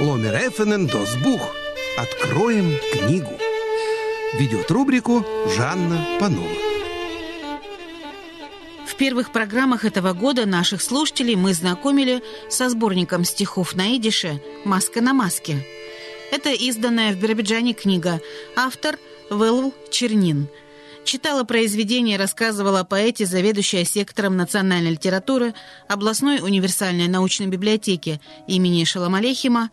Ломер Досбух. Откроем книгу. Ведет рубрику Жанна Панова. В первых программах этого года наших слушателей мы знакомили со сборником стихов на идише «Маска на маске». Это изданная в Биробиджане книга. Автор Вэлл Чернин – Читала произведение, рассказывала о поэте, заведующая сектором национальной литературы областной универсальной научной библиотеки имени Шаламалехима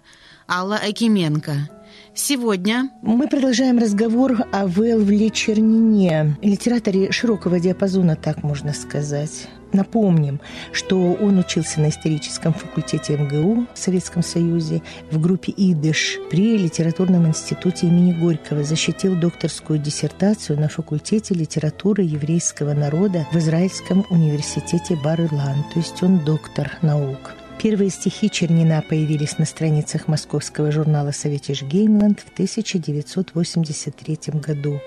Алла Акименко. Сегодня мы продолжаем разговор о Велвле Чернине, литераторе широкого диапазона, так можно сказать. Напомним, что он учился на историческом факультете МГУ в Советском Союзе в группе «Идыш» при Литературном институте имени Горького, защитил докторскую диссертацию на факультете литературы еврейского народа в Израильском университете Бар-Илан, то есть он доктор наук. Первые стихи Чернина появились на страницах московского журнала «Советиш Геймланд» в 1983 году.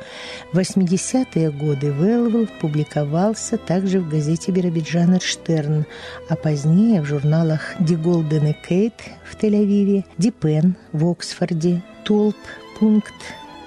В 80-е годы Велвелл публиковался также в газете «Биробиджанер Штерн», а позднее в журналах «Ди Голден и Кейт» в Тель-Авиве, «Ди Пен» в Оксфорде, «Толп. Пункт»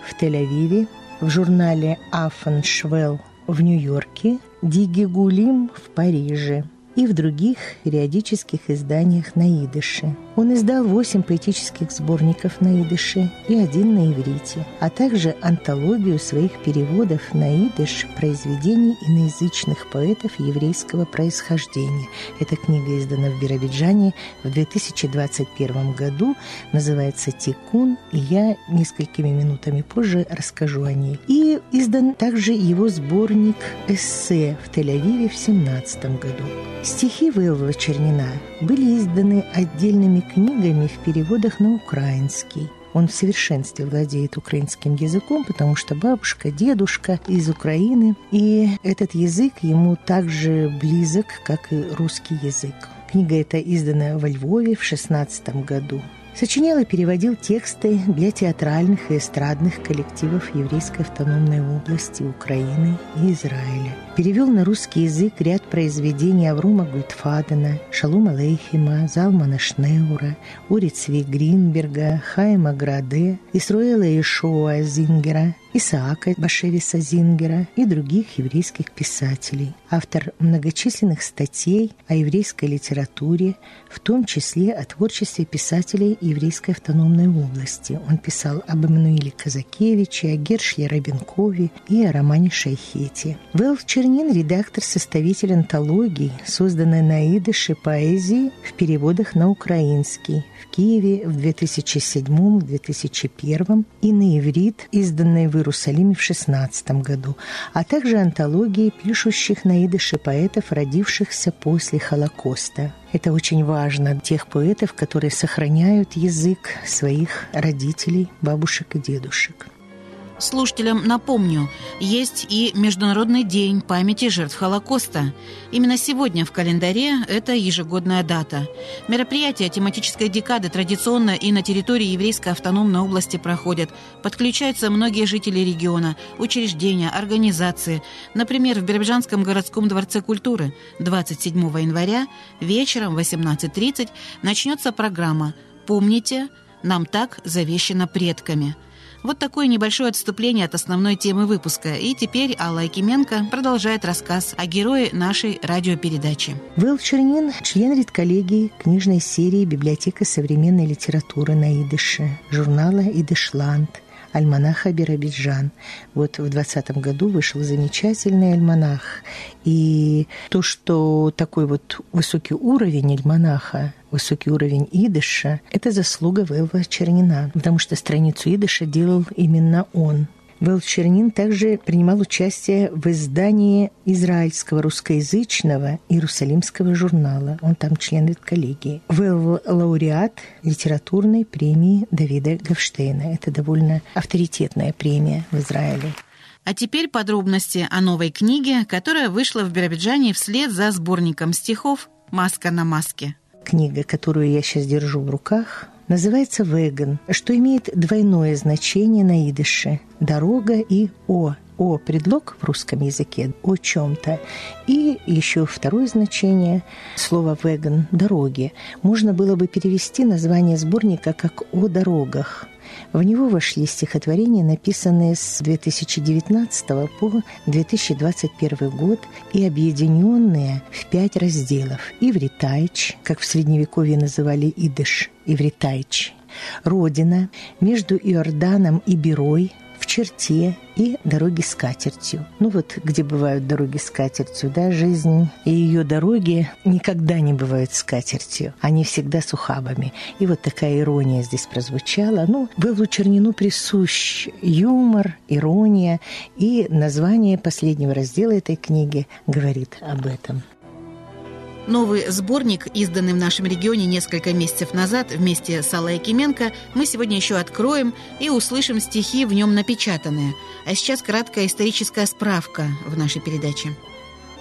в Тель-Авиве, в журнале «Афен Швелл» в Нью-Йорке, «Ди Гигулим» в Париже – и в других периодических изданиях на идыше. Он издал восемь поэтических сборников на идыше и один на иврите, а также антологию своих переводов на идыш произведений иноязычных поэтов еврейского происхождения. Эта книга издана в Биробиджане в 2021 году, называется «Тикун», и я несколькими минутами позже расскажу о ней. И издан также его сборник «Эссе» в Тель-Авиве в 17 году. Стихи Вэлла Чернина были изданы отдельными книгами в переводах на украинский. Он в совершенстве владеет украинским языком, потому что бабушка, дедушка из Украины, и этот язык ему также близок, как и русский язык. Книга эта издана во Львове в 16 году. Сочинял и переводил тексты для театральных и эстрадных коллективов Еврейской автономной области Украины и Израиля. Перевел на русский язык ряд произведений Аврума Гультфадена, Шалума Лейхима, Залмана Шнеура, Урицви Гринберга, Хайма Граде, Исруэла Ишоа Зингера, Исаака Башевиса Зингера и других еврейских писателей. Автор многочисленных статей о еврейской литературе, в том числе о творчестве писателей еврейской автономной области. Он писал об Эммануиле Казакевиче, о Гершле Рабинкове и о романе Шайхете. Вэл Чернин – редактор-составитель антологии, созданной на идыше поэзии в переводах на украинский, в Киеве в 2007-2001 и на иврит, изданной в Иерусалиме в 16 году, а также антологии пишущих на идыше поэтов, родившихся после Холокоста. Это очень важно, тех поэтов, которые сохраняют язык своих родителей, бабушек и дедушек. Слушателям напомню, есть и Международный день памяти жертв Холокоста. Именно сегодня в календаре это ежегодная дата. Мероприятия тематической декады традиционно и на территории еврейской автономной области проходят. Подключаются многие жители региона, учреждения, организации. Например, в Биробиджанском городском дворце культуры 27 января вечером в 18.30 начнется программа «Помните, нам так завещено предками». Вот такое небольшое отступление от основной темы выпуска. И теперь Алла Якименко продолжает рассказ о герое нашей радиопередачи. Вэл Чернин – член редколлегии книжной серии «Библиотека современной литературы на идыше» журнала «Идышланд», альманаха Биробиджан. Вот в 2020 году вышел замечательный альманах. И то, что такой вот высокий уровень альманаха, высокий уровень идыша, это заслуга Вэлва Чернина, потому что страницу идыша делал именно он. Вэл Чернин также принимал участие в издании израильского русскоязычного Иерусалимского журнала. Он там член коллегии. Вэл лауреат литературной премии Давида Гавштейна. Это довольно авторитетная премия в Израиле. А теперь подробности о новой книге, которая вышла в Биробиджане вслед за сборником стихов «Маска на маске». Книга, которую я сейчас держу в руках, называется «Веган», что имеет двойное значение на идыше – «дорога» и «о». «о» предлог в русском языке, о чем-то. И еще второе значение слова «веган» – «дороги». Можно было бы перевести название сборника как «о дорогах». В него вошли стихотворения, написанные с 2019 по 2021 год и объединенные в пять разделов. Ивритайч, как в Средневековье называли идыш, ивритайч, Родина, между Иорданом и Берой, в черте и дороги с катертью. Ну вот, где бывают дороги с катертью, да, жизнь и ее дороги никогда не бывают с катертью. Они всегда с ухабами. И вот такая ирония здесь прозвучала. Ну, Беллу Чернину присущ юмор, ирония, и название последнего раздела этой книги говорит об этом. Новый сборник, изданный в нашем регионе несколько месяцев назад вместе с Аллой Якименко, мы сегодня еще откроем и услышим стихи в нем напечатанные. А сейчас краткая историческая справка в нашей передаче.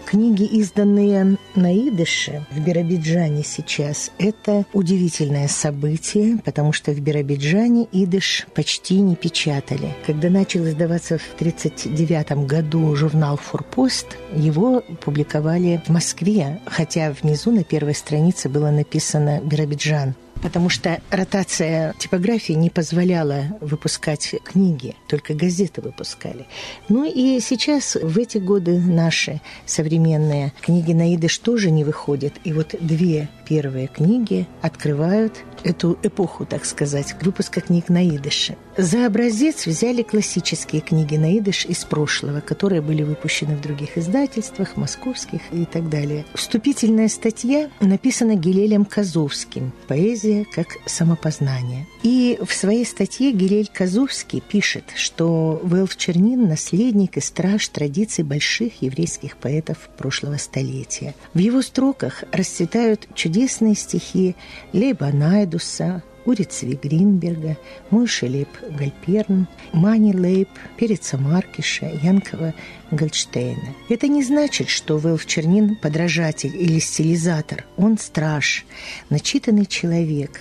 Книги, изданные на идыше в Биробиджане сейчас, это удивительное событие, потому что в Биробиджане идыш почти не печатали. Когда начал издаваться в 1939 году журнал «Форпост», его публиковали в Москве, хотя внизу на первой странице было написано «Биробиджан» потому что ротация типографии не позволяла выпускать книги, только газеты выпускали. Ну и сейчас, в эти годы наши современные книги на идыш тоже не выходят. И вот две первые книги открывают эту эпоху, так сказать, выпуска книг на идыше. За образец взяли классические книги на идыш из прошлого, которые были выпущены в других издательствах, московских и так далее. Вступительная статья написана Гелелем Казовским «Поэзия как самопознание». И в своей статье Гелель Казовский пишет, что Вэлф Чернин – наследник и страж традиций больших еврейских поэтов прошлого столетия. В его строках расцветают чудесные стихи Лейба Найдуса, Урицы Гринберга, Мойши Лейб Гальперн, Мани Лейб, Переца Маркиша, Янкова Гольдштейна. Это не значит, что Вэлф Чернин – подражатель или стилизатор. Он страж, начитанный человек.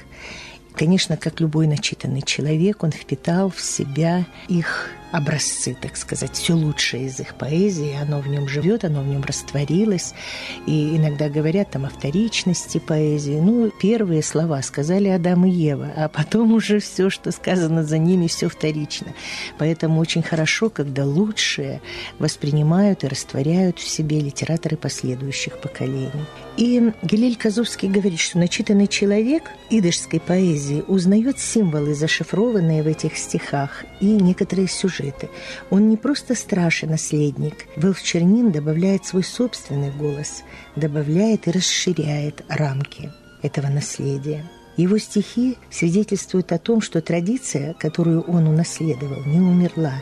Конечно, как любой начитанный человек, он впитал в себя их образцы, так сказать, все лучшее из их поэзии, оно в нем живет, оно в нем растворилось. И иногда говорят там о вторичности поэзии. Ну, первые слова сказали Адам и Ева, а потом уже все, что сказано за ними, все вторично. Поэтому очень хорошо, когда лучшее воспринимают и растворяют в себе литераторы последующих поколений. И Гелель Казовский говорит, что начитанный человек идышской поэзии узнает символы, зашифрованные в этих стихах, и некоторые сюжеты сюжеты. Он не просто страшный наследник. Вэлф Чернин добавляет свой собственный голос, добавляет и расширяет рамки этого наследия. Его стихи свидетельствуют о том, что традиция, которую он унаследовал, не умерла,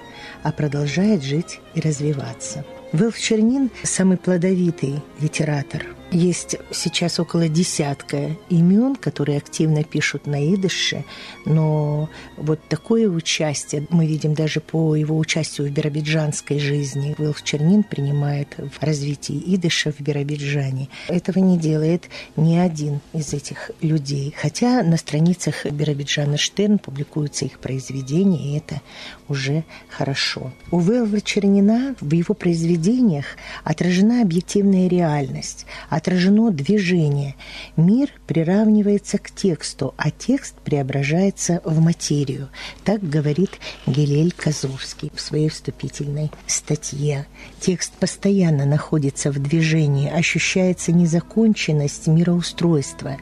а продолжает жить и развиваться. Вэлф Чернин – самый плодовитый литератор – есть сейчас около десятка имен, которые активно пишут на идыше, но вот такое участие мы видим даже по его участию в биробиджанской жизни. Вилф Чернин принимает в развитии идыша в Биробиджане. Этого не делает ни один из этих людей. Хотя на страницах Биробиджана Штерн публикуются их произведения, и это уже хорошо. У Вэлва Чернина в его произведениях отражена объективная реальность – отражено движение. Мир приравнивается к тексту, а текст преображается в материю. Так говорит Гелель Казовский в своей вступительной статье. Текст постоянно находится в движении, ощущается незаконченность мироустройства.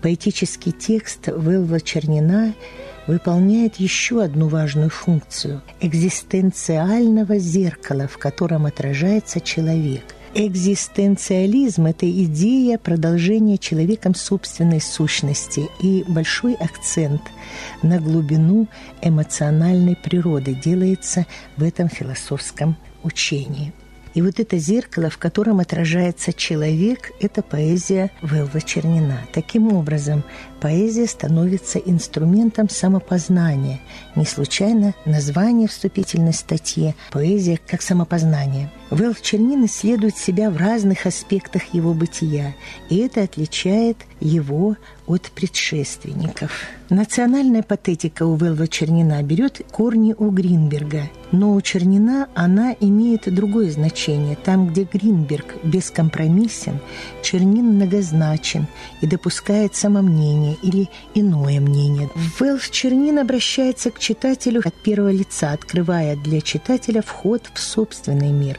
Поэтический текст Велва Чернина выполняет еще одну важную функцию – экзистенциального зеркала, в котором отражается человек – Экзистенциализм – это идея продолжения человеком собственной сущности и большой акцент на глубину эмоциональной природы делается в этом философском учении. И вот это зеркало, в котором отражается человек, это поэзия Велва Чернина. Таким образом, поэзия становится инструментом самопознания. Не случайно название вступительной статьи «Поэзия как самопознание». Велф Чернин исследует себя в разных аспектах его бытия, и это отличает его от предшественников. Национальная патетика у Велва Чернина берет корни у Гринберга. Но у Чернина она имеет другое значение. Там, где Гринберг бескомпромиссен, Чернин многозначен и допускает самомнение или иное мнение. Велф Чернин обращается к читателю от первого лица, открывая для читателя вход в собственный мир.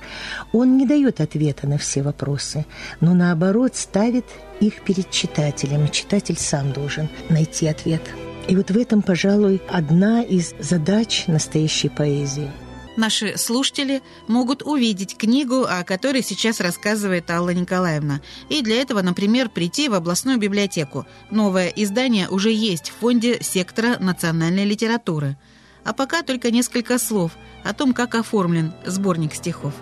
Он не дает ответа на все вопросы, но наоборот ставит их перед читателем, и читатель сам должен найти ответ. И вот в этом, пожалуй, одна из задач настоящей поэзии. Наши слушатели могут увидеть книгу, о которой сейчас рассказывает Алла Николаевна. И для этого, например, прийти в областную библиотеку. Новое издание уже есть в фонде сектора национальной литературы. А пока только несколько слов о том, как оформлен сборник стихов.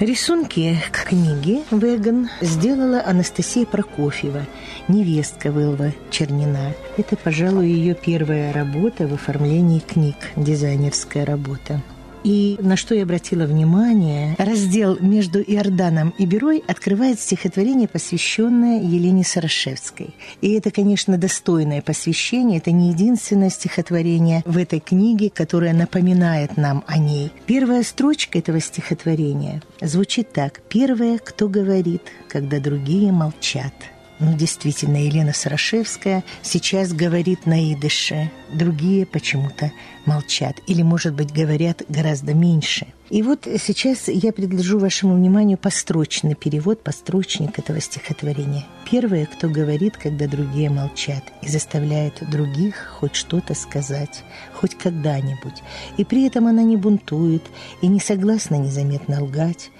Рисунки к книге «Веган» сделала Анастасия Прокофьева, невестка Вылва Чернина. Это, пожалуй, ее первая работа в оформлении книг, дизайнерская работа. И на что я обратила внимание, раздел между Иорданом и Берой открывает стихотворение, посвященное Елене Сарашевской. И это, конечно, достойное посвящение. Это не единственное стихотворение в этой книге, которое напоминает нам о ней. Первая строчка этого стихотворения звучит так. «Первое, кто говорит, когда другие молчат». Ну, действительно, Елена Сарашевская сейчас говорит на идыше. Другие почему-то молчат. Или, может быть, говорят гораздо меньше. И вот сейчас я предложу вашему вниманию построчный перевод, построчник этого стихотворения. Первое, кто говорит, когда другие молчат, и заставляет других хоть что-то сказать, хоть когда-нибудь. И при этом она не бунтует и не согласна незаметно лгать.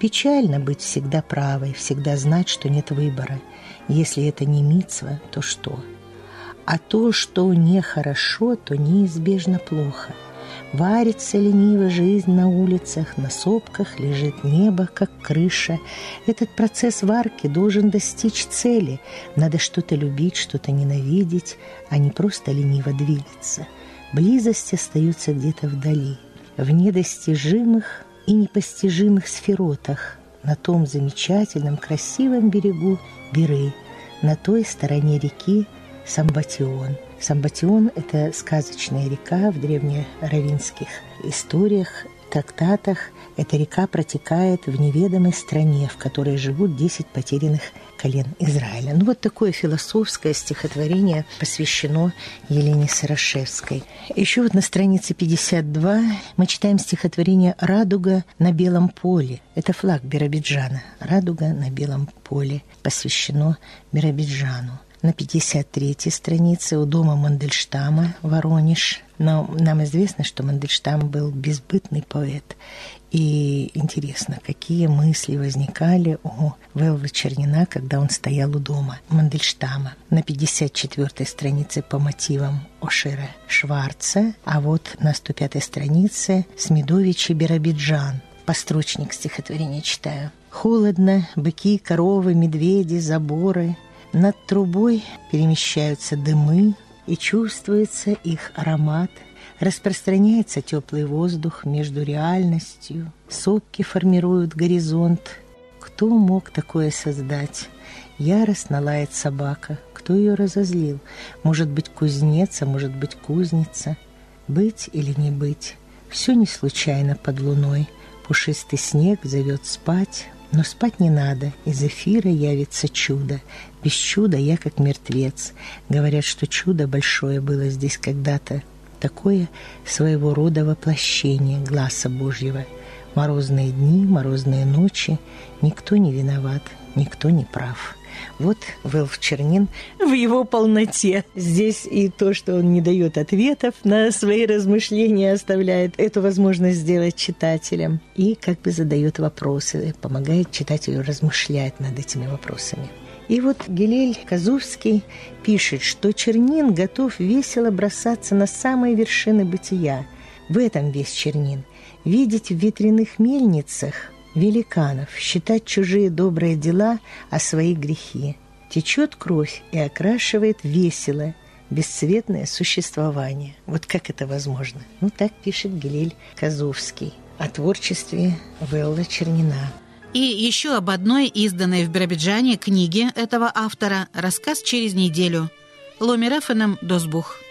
Печально быть всегда правой, всегда знать, что нет выбора – если это не мицва, то что? А то, что нехорошо, то неизбежно плохо. Варится лениво жизнь на улицах, на сопках лежит небо, как крыша. Этот процесс варки должен достичь цели. Надо что-то любить, что-то ненавидеть, а не просто лениво двигаться. Близость остается где-то вдали, в недостижимых и непостижимых сферотах, на том замечательном, красивом берегу Биры, на той стороне реки Самбатион. Самбатион – это сказочная река в древнеравинских историях, трактатах. Эта река протекает в неведомой стране, в которой живут 10 потерянных колен Израиля. Ну вот такое философское стихотворение посвящено Елене Сарашевской. Еще вот на странице 52 мы читаем стихотворение «Радуга на белом поле». Это флаг Биробиджана. «Радуга на белом поле» посвящено Биробиджану на 53-й странице у дома Мандельштама, Воронеж. Но нам известно, что Мандельштам был безбытный поэт. И интересно, какие мысли возникали у Велвы Чернина, когда он стоял у дома Мандельштама. На 54-й странице по мотивам Ошира Шварца, а вот на 105-й странице Смедович и Биробиджан. Построчник стихотворения читаю. Холодно, быки, коровы, медведи, заборы, над трубой перемещаются дымы, и чувствуется их аромат. Распространяется теплый воздух между реальностью. Сопки формируют горизонт. Кто мог такое создать? Яростно лает собака. Кто ее разозлил? Может быть, кузнец, а может быть, кузница. Быть или не быть? Все не случайно под луной. Пушистый снег зовет спать, но спать не надо, из эфира явится чудо. Без чуда я как мертвец. Говорят, что чудо большое было здесь когда-то. Такое своего рода воплощение глаза Божьего. Морозные дни, морозные ночи. Никто не виноват, никто не прав. Вот Вэлф Чернин в его полноте. Здесь и то, что он не дает ответов на свои размышления, оставляет эту возможность сделать читателям. И как бы задает вопросы, помогает читателю размышлять над этими вопросами. И вот Гелель Казурский пишет, что Чернин готов весело бросаться на самые вершины бытия. В этом весь Чернин. Видеть в ветряных мельницах великанов, считать чужие добрые дела, а свои грехи. Течет кровь и окрашивает весело бесцветное существование. Вот как это возможно? Ну, так пишет Гелель Казовский о творчестве Велла Чернина. И еще об одной изданной в Биробиджане книге этого автора «Рассказ через неделю» Ломер Эфеном Досбух.